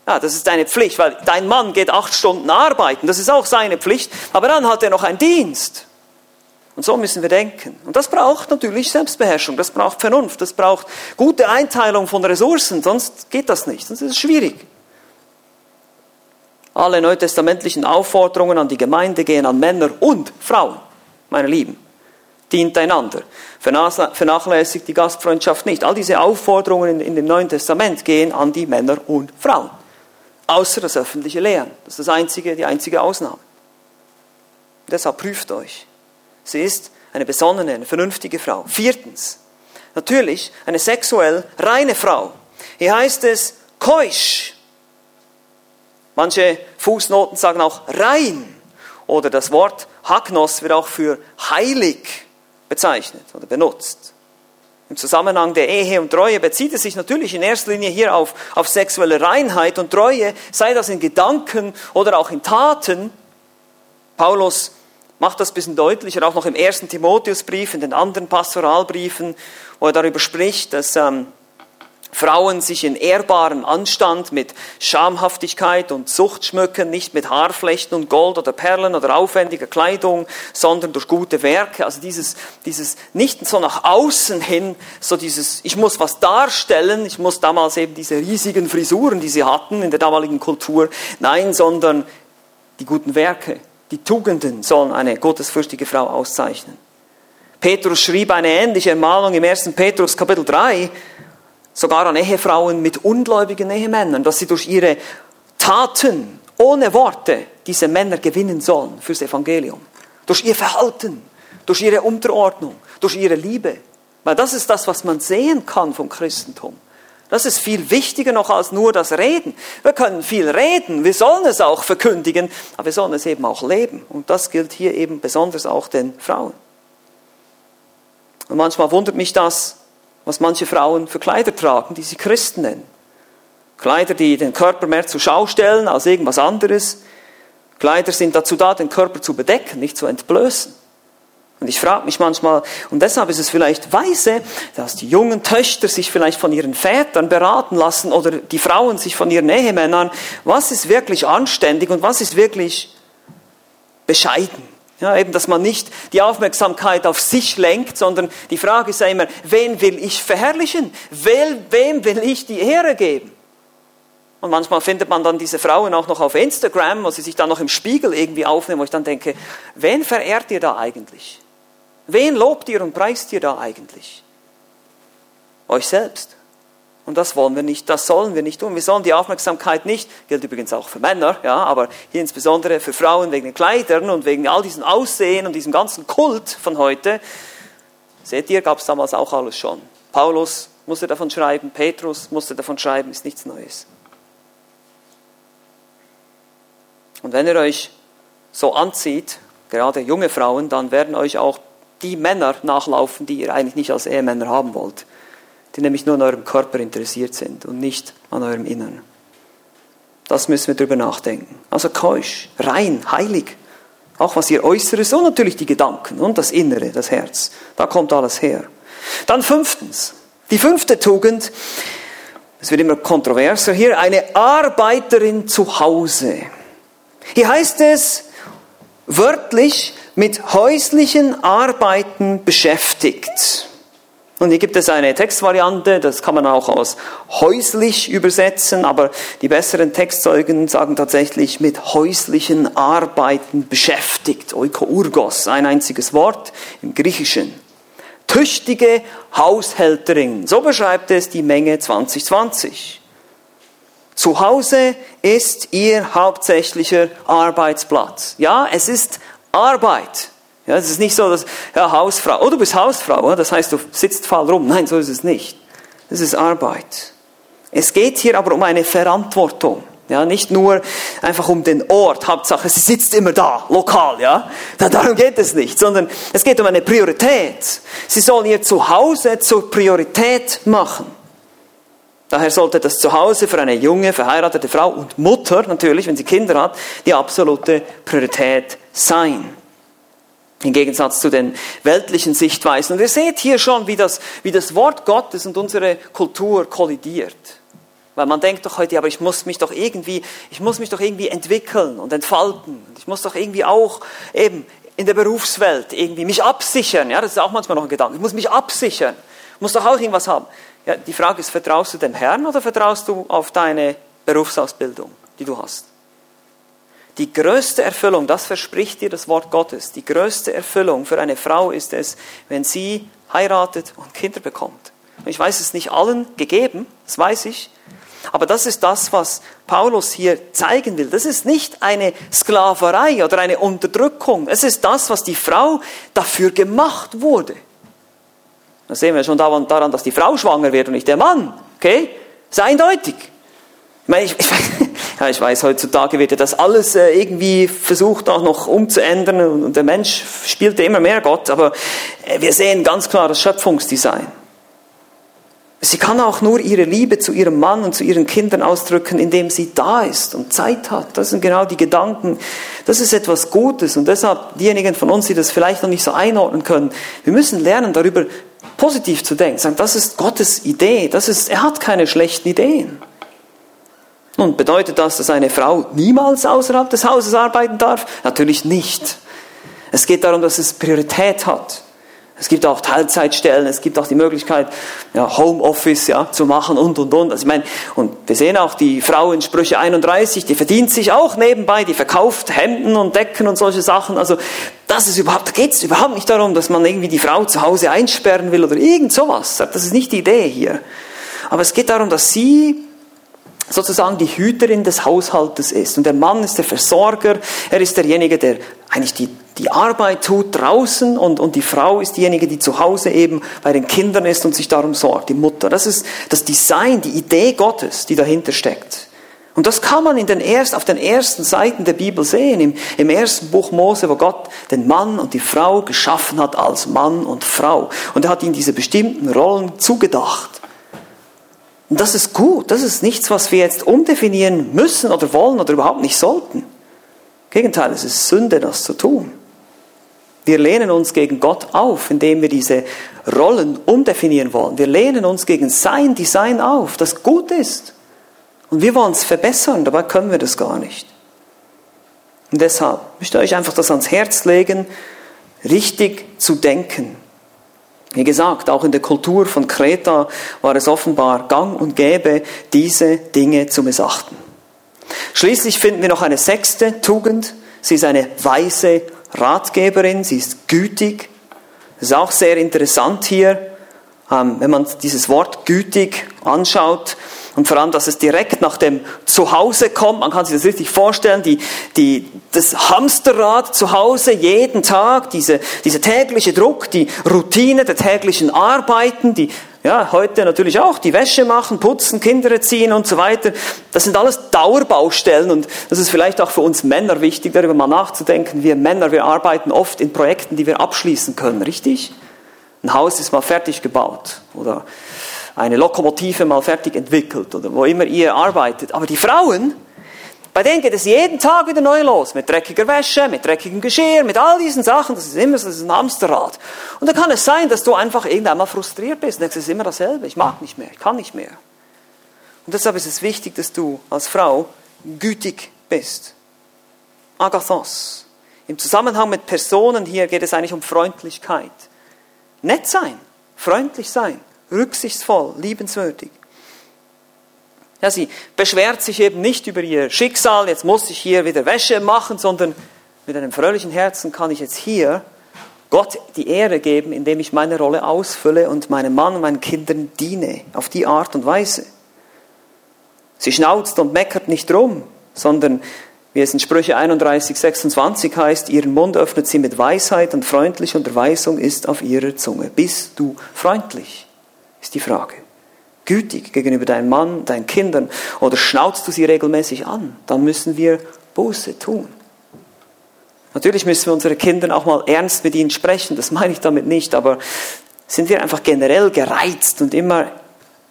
Ja, das ist deine Pflicht, weil dein Mann geht acht Stunden arbeiten, das ist auch seine Pflicht, aber dann hat er noch einen Dienst. Und so müssen wir denken. Und das braucht natürlich Selbstbeherrschung, das braucht Vernunft, das braucht gute Einteilung von Ressourcen, sonst geht das nicht, sonst ist es schwierig. Alle neutestamentlichen Aufforderungen an die Gemeinde gehen an Männer und Frauen, meine Lieben dient einander. Vernachlässigt die Gastfreundschaft nicht. All diese Aufforderungen in, dem Neuen Testament gehen an die Männer und Frauen. Außer das öffentliche Lehren. Das ist das einzige, die einzige Ausnahme. Deshalb prüft euch. Sie ist eine besonnene, eine vernünftige Frau. Viertens, natürlich eine sexuell reine Frau. Hier heißt es keusch. Manche Fußnoten sagen auch rein. Oder das Wort Hagnos wird auch für heilig bezeichnet oder benutzt. Im Zusammenhang der Ehe und Treue bezieht es sich natürlich in erster Linie hier auf, auf sexuelle Reinheit und Treue, sei das in Gedanken oder auch in Taten. Paulus macht das ein bisschen deutlicher, auch noch im ersten Timotheusbrief, in den anderen Pastoralbriefen, wo er darüber spricht, dass ähm, Frauen sich in ehrbaren Anstand mit Schamhaftigkeit und Sucht schmücken, nicht mit Haarflechten und Gold oder Perlen oder aufwendiger Kleidung, sondern durch gute Werke. Also dieses, dieses nicht so nach außen hin, so dieses, ich muss was darstellen, ich muss damals eben diese riesigen Frisuren, die sie hatten in der damaligen Kultur, nein, sondern die guten Werke, die Tugenden sollen eine gottesfürchtige Frau auszeichnen. Petrus schrieb eine ähnliche Ermahnung im 1. Petrus Kapitel 3, sogar an Ehefrauen mit ungläubigen Ehemännern, dass sie durch ihre Taten, ohne Worte, diese Männer gewinnen sollen fürs Evangelium. Durch ihr Verhalten, durch ihre Unterordnung, durch ihre Liebe. Weil das ist das, was man sehen kann vom Christentum. Das ist viel wichtiger noch als nur das Reden. Wir können viel reden, wir sollen es auch verkündigen, aber wir sollen es eben auch leben. Und das gilt hier eben besonders auch den Frauen. Und manchmal wundert mich das, was manche Frauen für Kleider tragen, die sie Christen nennen. Kleider, die den Körper mehr zur Schau stellen als irgendwas anderes. Kleider sind dazu da, den Körper zu bedecken, nicht zu entblößen. Und ich frage mich manchmal, und deshalb ist es vielleicht weise, dass die jungen Töchter sich vielleicht von ihren Vätern beraten lassen oder die Frauen sich von ihren Ehemännern, was ist wirklich anständig und was ist wirklich bescheiden. Ja, eben, dass man nicht die Aufmerksamkeit auf sich lenkt, sondern die Frage ist ja immer, wen will ich verherrlichen? Wem will ich die Ehre geben? Und manchmal findet man dann diese Frauen auch noch auf Instagram, wo sie sich dann noch im Spiegel irgendwie aufnehmen, wo ich dann denke, wen verehrt ihr da eigentlich? Wen lobt ihr und preist ihr da eigentlich? Euch selbst. Und das wollen wir nicht, das sollen wir nicht tun. Wir sollen die Aufmerksamkeit nicht, gilt übrigens auch für Männer, ja, aber hier insbesondere für Frauen wegen den Kleidern und wegen all diesem Aussehen und diesem ganzen Kult von heute. Seht ihr, gab es damals auch alles schon. Paulus musste davon schreiben, Petrus musste davon schreiben, ist nichts Neues. Und wenn ihr euch so anzieht, gerade junge Frauen, dann werden euch auch die Männer nachlaufen, die ihr eigentlich nicht als Ehemänner haben wollt die nämlich nur an eurem Körper interessiert sind und nicht an eurem Innern. Das müssen wir darüber nachdenken. Also keusch, rein, heilig. Auch was ihr Äußeres und natürlich die Gedanken und das Innere, das Herz. Da kommt alles her. Dann fünftens. Die fünfte Tugend, es wird immer kontroverser hier, eine Arbeiterin zu Hause. Hier heißt es wörtlich mit häuslichen Arbeiten beschäftigt. Und hier gibt es eine Textvariante, das kann man auch aus häuslich übersetzen, aber die besseren Textzeugen sagen tatsächlich mit häuslichen Arbeiten beschäftigt. Oikourgos, ein einziges Wort im Griechischen. Tüchtige Haushälterin, so beschreibt es die Menge 2020. Zu Hause ist ihr hauptsächlicher Arbeitsplatz. Ja, es ist Arbeit. Ja, es ist nicht so, dass, ja, Hausfrau, oh, du bist Hausfrau, das heißt, du sitzt faul rum. Nein, so ist es nicht. Das ist Arbeit. Es geht hier aber um eine Verantwortung. Ja, nicht nur einfach um den Ort, Hauptsache sie sitzt immer da, lokal, ja. Darum geht es nicht, sondern es geht um eine Priorität. Sie sollen ihr Zuhause zur Priorität machen. Daher sollte das Zuhause für eine junge, verheiratete Frau und Mutter natürlich, wenn sie Kinder hat, die absolute Priorität sein. Im Gegensatz zu den weltlichen Sichtweisen. Und ihr seht hier schon, wie das, wie das Wort Gottes und unsere Kultur kollidiert. Weil man denkt doch heute, aber ich muss mich doch irgendwie, ich muss mich doch irgendwie entwickeln und entfalten. Ich muss doch irgendwie auch eben in der Berufswelt irgendwie mich absichern. Ja, das ist auch manchmal noch ein Gedanke. Ich muss mich absichern. Ich muss doch auch irgendwas haben. Ja, die Frage ist, vertraust du dem Herrn oder vertraust du auf deine Berufsausbildung, die du hast? Die größte Erfüllung, das verspricht dir das Wort Gottes, die größte Erfüllung für eine Frau ist es, wenn sie heiratet und Kinder bekommt. ich weiß es nicht allen gegeben, das weiß ich, aber das ist das, was Paulus hier zeigen will. Das ist nicht eine Sklaverei oder eine Unterdrückung. Es ist das, was die Frau dafür gemacht wurde. Das sehen wir schon daran, dass die Frau schwanger wird und nicht der Mann. Okay? Ist eindeutig. Ich meine, ich, ich, ja, ich weiß, heutzutage wird ja das alles äh, irgendwie versucht auch noch umzuändern und der Mensch spielt immer mehr Gott, aber äh, wir sehen ganz klar das Schöpfungsdesign. Sie kann auch nur ihre Liebe zu ihrem Mann und zu ihren Kindern ausdrücken, indem sie da ist und Zeit hat. Das sind genau die Gedanken. Das ist etwas Gutes und deshalb diejenigen von uns, die das vielleicht noch nicht so einordnen können, wir müssen lernen, darüber positiv zu denken. Sagen, das ist Gottes Idee. Das ist, er hat keine schlechten Ideen. Nun, bedeutet das, dass eine Frau niemals außerhalb des Hauses arbeiten darf? Natürlich nicht. Es geht darum, dass es Priorität hat. Es gibt auch Teilzeitstellen, es gibt auch die Möglichkeit, ja, Homeoffice ja, zu machen und, und, und. Also ich meine, und wir sehen auch die Frau in Sprüche 31, die verdient sich auch nebenbei, die verkauft Hemden und Decken und solche Sachen. Also das ist überhaupt, da geht es überhaupt nicht darum, dass man irgendwie die Frau zu Hause einsperren will oder irgend sowas. Das ist nicht die Idee hier. Aber es geht darum, dass sie sozusagen die Hüterin des Haushaltes ist. Und der Mann ist der Versorger, er ist derjenige, der eigentlich die, die Arbeit tut draußen und, und die Frau ist diejenige, die zu Hause eben bei den Kindern ist und sich darum sorgt, die Mutter. Das ist das Design, die Idee Gottes, die dahinter steckt. Und das kann man in den erst, auf den ersten Seiten der Bibel sehen, im, im ersten Buch Mose, wo Gott den Mann und die Frau geschaffen hat als Mann und Frau. Und er hat ihnen diese bestimmten Rollen zugedacht. Und das ist gut. Das ist nichts, was wir jetzt umdefinieren müssen oder wollen oder überhaupt nicht sollten. Gegenteil, es ist Sünde, das zu tun. Wir lehnen uns gegen Gott auf, indem wir diese Rollen umdefinieren wollen. Wir lehnen uns gegen sein Design auf, das gut ist. Und wir wollen es verbessern, dabei können wir das gar nicht. Und deshalb möchte ich euch einfach das ans Herz legen, richtig zu denken. Wie gesagt, auch in der Kultur von Kreta war es offenbar gang und gäbe, diese Dinge zu missachten. Schließlich finden wir noch eine sechste Tugend. Sie ist eine weise Ratgeberin, sie ist gütig. Das ist auch sehr interessant hier, ähm, wenn man dieses Wort gütig anschaut und vor allem, dass es direkt nach dem Zuhause kommt. Man kann sich das richtig vorstellen, die, die, das Hamsterrad zu Hause jeden Tag, diese, dieser tägliche Druck, die Routine der täglichen Arbeiten, die ja, heute natürlich auch die Wäsche machen, putzen, Kinder erziehen und so weiter. Das sind alles Dauerbaustellen und das ist vielleicht auch für uns Männer wichtig, darüber mal nachzudenken. Wir Männer, wir arbeiten oft in Projekten, die wir abschließen können, richtig? Ein Haus ist mal fertig gebaut oder eine Lokomotive mal fertig entwickelt oder wo immer ihr arbeitet. Aber die Frauen, bei denen geht es jeden Tag wieder neu los. Mit dreckiger Wäsche, mit dreckigem Geschirr, mit all diesen Sachen. Das ist immer so, das ist ein Hamsterrad. Und dann kann es sein, dass du einfach irgendwann mal frustriert bist und denkst, es ist immer dasselbe. Ich mag nicht mehr, ich kann nicht mehr. Und deshalb ist es wichtig, dass du als Frau gütig bist. Agathos. Im Zusammenhang mit Personen hier geht es eigentlich um Freundlichkeit. Nett sein, freundlich sein, rücksichtsvoll, liebenswürdig. Ja, sie beschwert sich eben nicht über ihr Schicksal, jetzt muss ich hier wieder Wäsche machen, sondern mit einem fröhlichen Herzen kann ich jetzt hier Gott die Ehre geben, indem ich meine Rolle ausfülle und meinem Mann und meinen Kindern diene, auf die Art und Weise. Sie schnauzt und meckert nicht rum, sondern wie es in Sprüche 31, 26 heißt, ihren Mund öffnet sie mit Weisheit und freundliche Unterweisung ist auf ihrer Zunge. Bist du freundlich? Ist die Frage gütig gegenüber deinem Mann, deinen Kindern oder schnauzt du sie regelmäßig an, dann müssen wir Buße tun. Natürlich müssen wir unsere Kinder auch mal ernst mit ihnen sprechen, das meine ich damit nicht, aber sind wir einfach generell gereizt und immer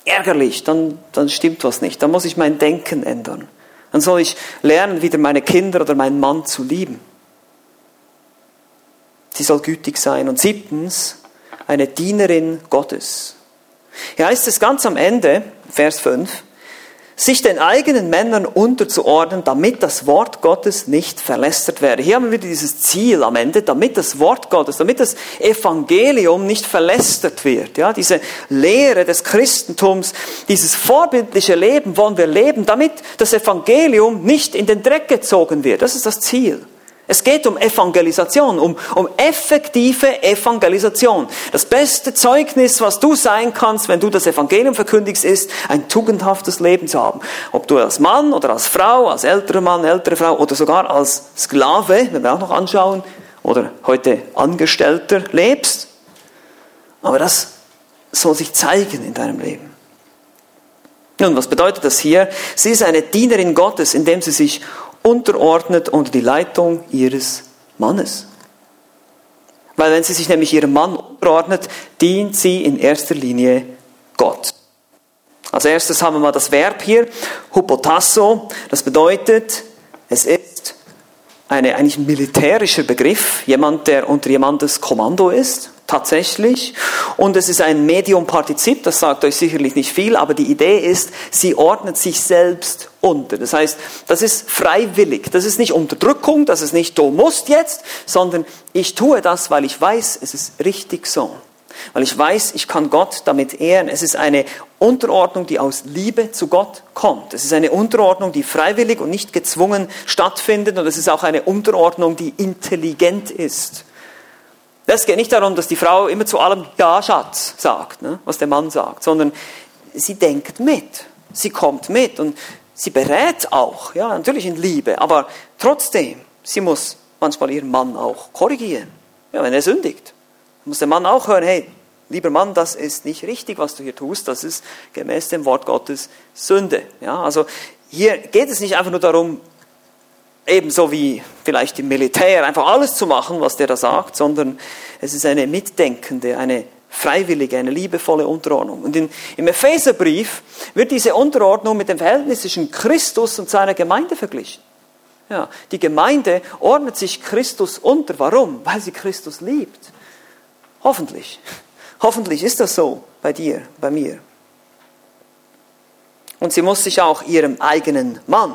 ärgerlich, dann, dann stimmt was nicht. Dann muss ich mein Denken ändern. Dann soll ich lernen, wieder meine Kinder oder meinen Mann zu lieben. Sie soll gütig sein. Und siebtens, eine Dienerin Gottes. Hier heißt es ganz am Ende, Vers 5, sich den eigenen Männern unterzuordnen, damit das Wort Gottes nicht verlästert werde. Hier haben wir wieder dieses Ziel am Ende, damit das Wort Gottes, damit das Evangelium nicht verlästert wird. Ja, diese Lehre des Christentums, dieses vorbildliche Leben wollen wir leben, damit das Evangelium nicht in den Dreck gezogen wird. Das ist das Ziel. Es geht um Evangelisation, um, um effektive Evangelisation. Das beste Zeugnis, was du sein kannst, wenn du das Evangelium verkündigst, ist, ein tugendhaftes Leben zu haben. Ob du als Mann oder als Frau, als älterer Mann, ältere Frau oder sogar als Sklave, wenn wir auch noch anschauen, oder heute Angestellter lebst. Aber das soll sich zeigen in deinem Leben. Nun, was bedeutet das hier? Sie ist eine Dienerin Gottes, indem sie sich unterordnet unter die Leitung ihres Mannes. Weil wenn sie sich nämlich ihrem Mann unterordnet, dient sie in erster Linie Gott. Als erstes haben wir mal das Verb hier, hupotasso. Das bedeutet, es ist eine, eigentlich ein militärischer Begriff, jemand, der unter jemandes Kommando ist tatsächlich. Und es ist ein Medium-Partizip, das sagt euch sicherlich nicht viel, aber die Idee ist, sie ordnet sich selbst unter. Das heißt, das ist freiwillig. Das ist nicht Unterdrückung, das ist nicht, du musst jetzt, sondern ich tue das, weil ich weiß, es ist richtig so. Weil ich weiß, ich kann Gott damit ehren. Es ist eine Unterordnung, die aus Liebe zu Gott kommt. Es ist eine Unterordnung, die freiwillig und nicht gezwungen stattfindet. Und es ist auch eine Unterordnung, die intelligent ist. Es geht nicht darum, dass die Frau immer zu allem Ja, Schatz sagt, ne, was der Mann sagt, sondern sie denkt mit, sie kommt mit und sie berät auch, ja, natürlich in Liebe, aber trotzdem, sie muss manchmal ihren Mann auch korrigieren, ja, wenn er sündigt. Muss der Mann auch hören, hey, lieber Mann, das ist nicht richtig, was du hier tust, das ist gemäß dem Wort Gottes Sünde. Ja, also hier geht es nicht einfach nur darum, ebenso wie vielleicht im Militär einfach alles zu machen, was der da sagt, sondern es ist eine mitdenkende, eine freiwillige, eine liebevolle Unterordnung. Und in, im Epheserbrief wird diese Unterordnung mit dem Verhältnis zwischen Christus und seiner Gemeinde verglichen. Ja, die Gemeinde ordnet sich Christus unter. Warum? Weil sie Christus liebt. Hoffentlich. Hoffentlich ist das so bei dir, bei mir. Und sie muss sich auch ihrem eigenen Mann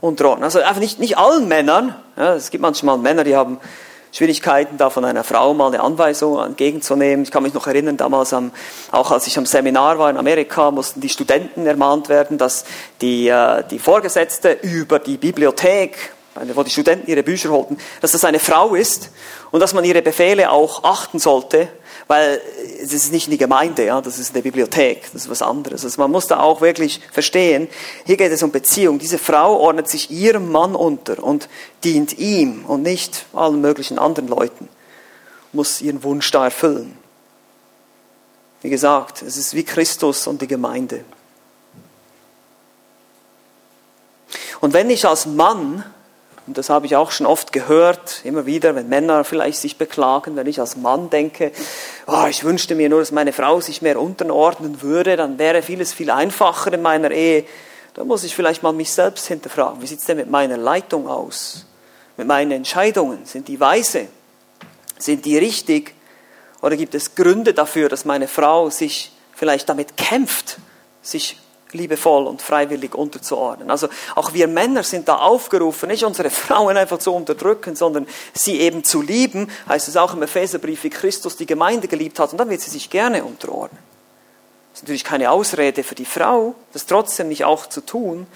unterordnen. Also einfach nicht, nicht allen Männern. Ja, es gibt manchmal Männer, die haben Schwierigkeiten, da von einer Frau mal eine Anweisung entgegenzunehmen. Ich kann mich noch erinnern, damals, am, auch als ich am Seminar war in Amerika, mussten die Studenten ermahnt werden, dass die, äh, die Vorgesetzte über die Bibliothek, wo die Studenten ihre Bücher holten, dass das eine Frau ist und dass man ihre Befehle auch achten sollte weil es ist nicht in die Gemeinde, ja, das ist in der Bibliothek, das ist was anderes. Also man muss da auch wirklich verstehen, hier geht es um Beziehung. Diese Frau ordnet sich ihrem Mann unter und dient ihm und nicht allen möglichen anderen Leuten, muss ihren Wunsch da erfüllen. Wie gesagt, es ist wie Christus und die Gemeinde. Und wenn ich als Mann und das habe ich auch schon oft gehört, immer wieder, wenn Männer vielleicht sich beklagen, wenn ich als Mann denke, oh, ich wünschte mir nur, dass meine Frau sich mehr unterordnen würde, dann wäre vieles viel einfacher in meiner Ehe. Da muss ich vielleicht mal mich selbst hinterfragen. Wie sieht es denn mit meiner Leitung aus? Mit meinen Entscheidungen? Sind die weise? Sind die richtig? Oder gibt es Gründe dafür, dass meine Frau sich vielleicht damit kämpft, sich liebevoll und freiwillig unterzuordnen. Also auch wir Männer sind da aufgerufen, nicht unsere Frauen einfach zu unterdrücken, sondern sie eben zu lieben, heißt es auch im Epheserbrief, wie Christus die Gemeinde geliebt hat, und dann wird sie sich gerne unterordnen. Das ist natürlich keine Ausrede für die Frau, das trotzdem nicht auch zu tun,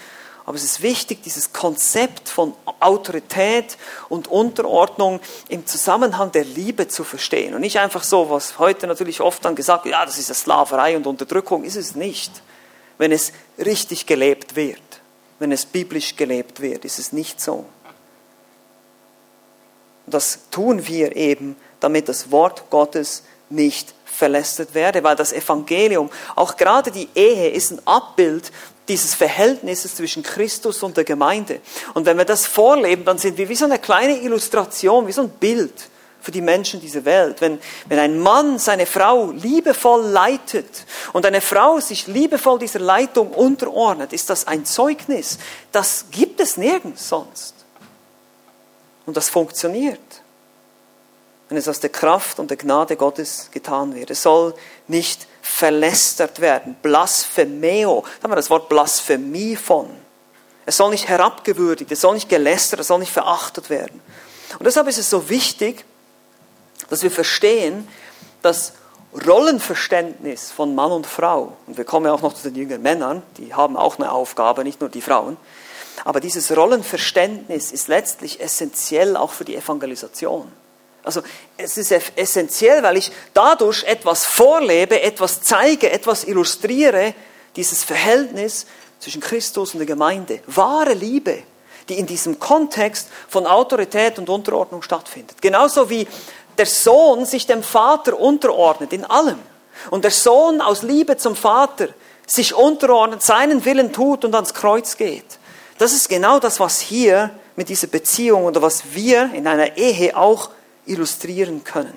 aber es ist wichtig, dieses Konzept von Autorität und Unterordnung im Zusammenhang der Liebe zu verstehen. Und nicht einfach so, was heute natürlich oft dann gesagt wird, ja, das ist ja Sklaverei und Unterdrückung, ist es nicht wenn es richtig gelebt wird, wenn es biblisch gelebt wird, ist es nicht so. Das tun wir eben, damit das Wort Gottes nicht verlästert werde, weil das Evangelium, auch gerade die Ehe, ist ein Abbild dieses Verhältnisses zwischen Christus und der Gemeinde. Und wenn wir das vorleben, dann sind wir wie so eine kleine Illustration, wie so ein Bild für die Menschen dieser Welt. Wenn, wenn ein Mann seine Frau liebevoll leitet und eine Frau sich liebevoll dieser Leitung unterordnet, ist das ein Zeugnis. Das gibt es nirgends sonst. Und das funktioniert, wenn es aus der Kraft und der Gnade Gottes getan wird. Es soll nicht verlästert werden. Blasphemeo, da haben wir das Wort Blasphemie von. Es soll nicht herabgewürdigt, es soll nicht gelästert, es soll nicht verachtet werden. Und deshalb ist es so wichtig, dass wir verstehen, dass Rollenverständnis von Mann und Frau, und wir kommen ja auch noch zu den jüngeren Männern, die haben auch eine Aufgabe, nicht nur die Frauen, aber dieses Rollenverständnis ist letztlich essentiell auch für die Evangelisation. Also es ist essentiell, weil ich dadurch etwas vorlebe, etwas zeige, etwas illustriere, dieses Verhältnis zwischen Christus und der Gemeinde. Wahre Liebe, die in diesem Kontext von Autorität und Unterordnung stattfindet. Genauso wie der Sohn sich dem Vater unterordnet in allem. Und der Sohn aus Liebe zum Vater sich unterordnet, seinen Willen tut und ans Kreuz geht. Das ist genau das, was hier mit dieser Beziehung oder was wir in einer Ehe auch illustrieren können.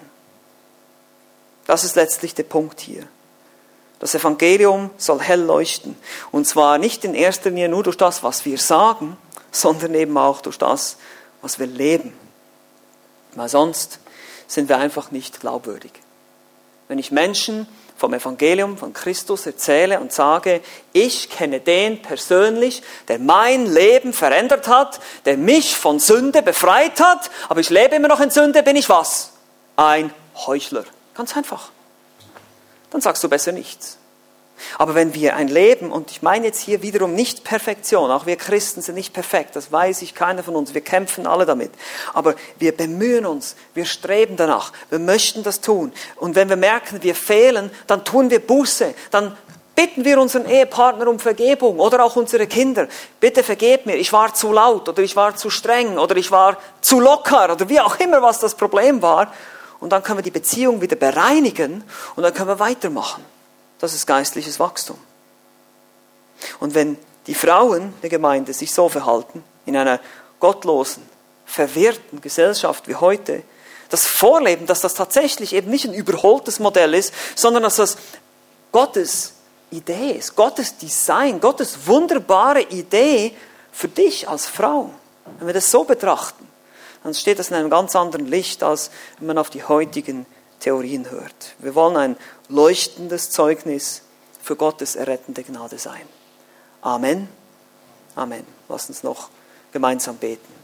Das ist letztlich der Punkt hier. Das Evangelium soll hell leuchten. Und zwar nicht in erster Linie nur durch das, was wir sagen, sondern eben auch durch das, was wir leben. Weil sonst sind wir einfach nicht glaubwürdig. Wenn ich Menschen vom Evangelium von Christus erzähle und sage, ich kenne den persönlich, der mein Leben verändert hat, der mich von Sünde befreit hat, aber ich lebe immer noch in Sünde, bin ich was? Ein Heuchler. Ganz einfach. Dann sagst du besser nichts. Aber wenn wir ein Leben, und ich meine jetzt hier wiederum nicht Perfektion, auch wir Christen sind nicht perfekt, das weiß ich, keiner von uns, wir kämpfen alle damit. Aber wir bemühen uns, wir streben danach, wir möchten das tun. Und wenn wir merken, wir fehlen, dann tun wir Buße, dann bitten wir unseren Ehepartner um Vergebung oder auch unsere Kinder. Bitte vergeb mir, ich war zu laut oder ich war zu streng oder ich war zu locker oder wie auch immer, was das Problem war. Und dann können wir die Beziehung wieder bereinigen und dann können wir weitermachen. Das ist geistliches Wachstum. Und wenn die Frauen der Gemeinde sich so verhalten, in einer gottlosen, verwirrten Gesellschaft wie heute, das Vorleben, dass das tatsächlich eben nicht ein überholtes Modell ist, sondern dass das Gottes Idee ist, Gottes Design, Gottes wunderbare Idee für dich als Frau, Wenn wir das so betrachten, dann steht das in einem ganz anderen Licht, als wenn man auf die heutigen Theorien hört. Wir wollen ein leuchtendes Zeugnis für Gottes errettende Gnade sein. Amen. Amen. Lass uns noch gemeinsam beten.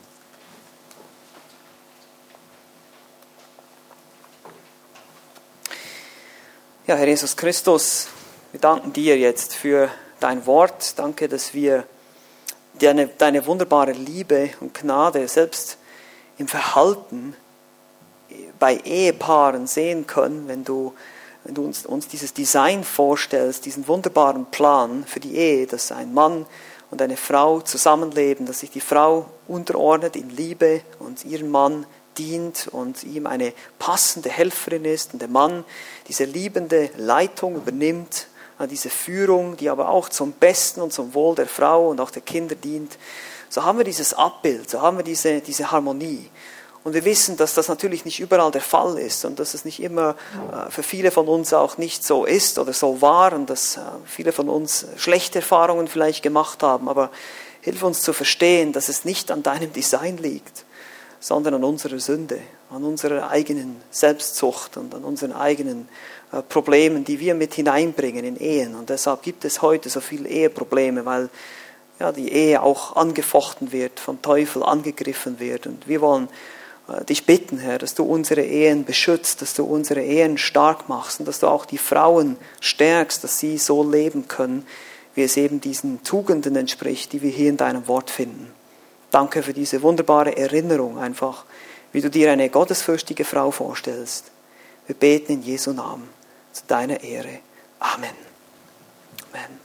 Ja, Herr Jesus Christus, wir danken dir jetzt für dein Wort. Danke, dass wir deine, deine wunderbare Liebe und Gnade selbst im Verhalten bei Ehepaaren sehen können, wenn du, wenn du uns, uns dieses Design vorstellst, diesen wunderbaren Plan für die Ehe, dass ein Mann und eine Frau zusammenleben, dass sich die Frau unterordnet in Liebe und ihren Mann dient und ihm eine passende Helferin ist und der Mann diese liebende Leitung übernimmt, diese Führung, die aber auch zum Besten und zum Wohl der Frau und auch der Kinder dient. So haben wir dieses Abbild, so haben wir diese, diese Harmonie. Und wir wissen, dass das natürlich nicht überall der Fall ist und dass es nicht immer äh, für viele von uns auch nicht so ist oder so war und dass äh, viele von uns schlechte Erfahrungen vielleicht gemacht haben. Aber hilf uns zu verstehen, dass es nicht an deinem Design liegt, sondern an unserer Sünde, an unserer eigenen Selbstzucht und an unseren eigenen äh, Problemen, die wir mit hineinbringen in Ehen. Und deshalb gibt es heute so viele Eheprobleme, weil ja, die Ehe auch angefochten wird, vom Teufel angegriffen wird. Und wir wollen dich bitten, Herr, dass du unsere Ehen beschützt, dass du unsere Ehen stark machst und dass du auch die Frauen stärkst, dass sie so leben können, wie es eben diesen Tugenden entspricht, die wir hier in deinem Wort finden. Danke für diese wunderbare Erinnerung einfach, wie du dir eine gottesfürchtige Frau vorstellst. Wir beten in Jesu Namen zu deiner Ehre. Amen. Amen.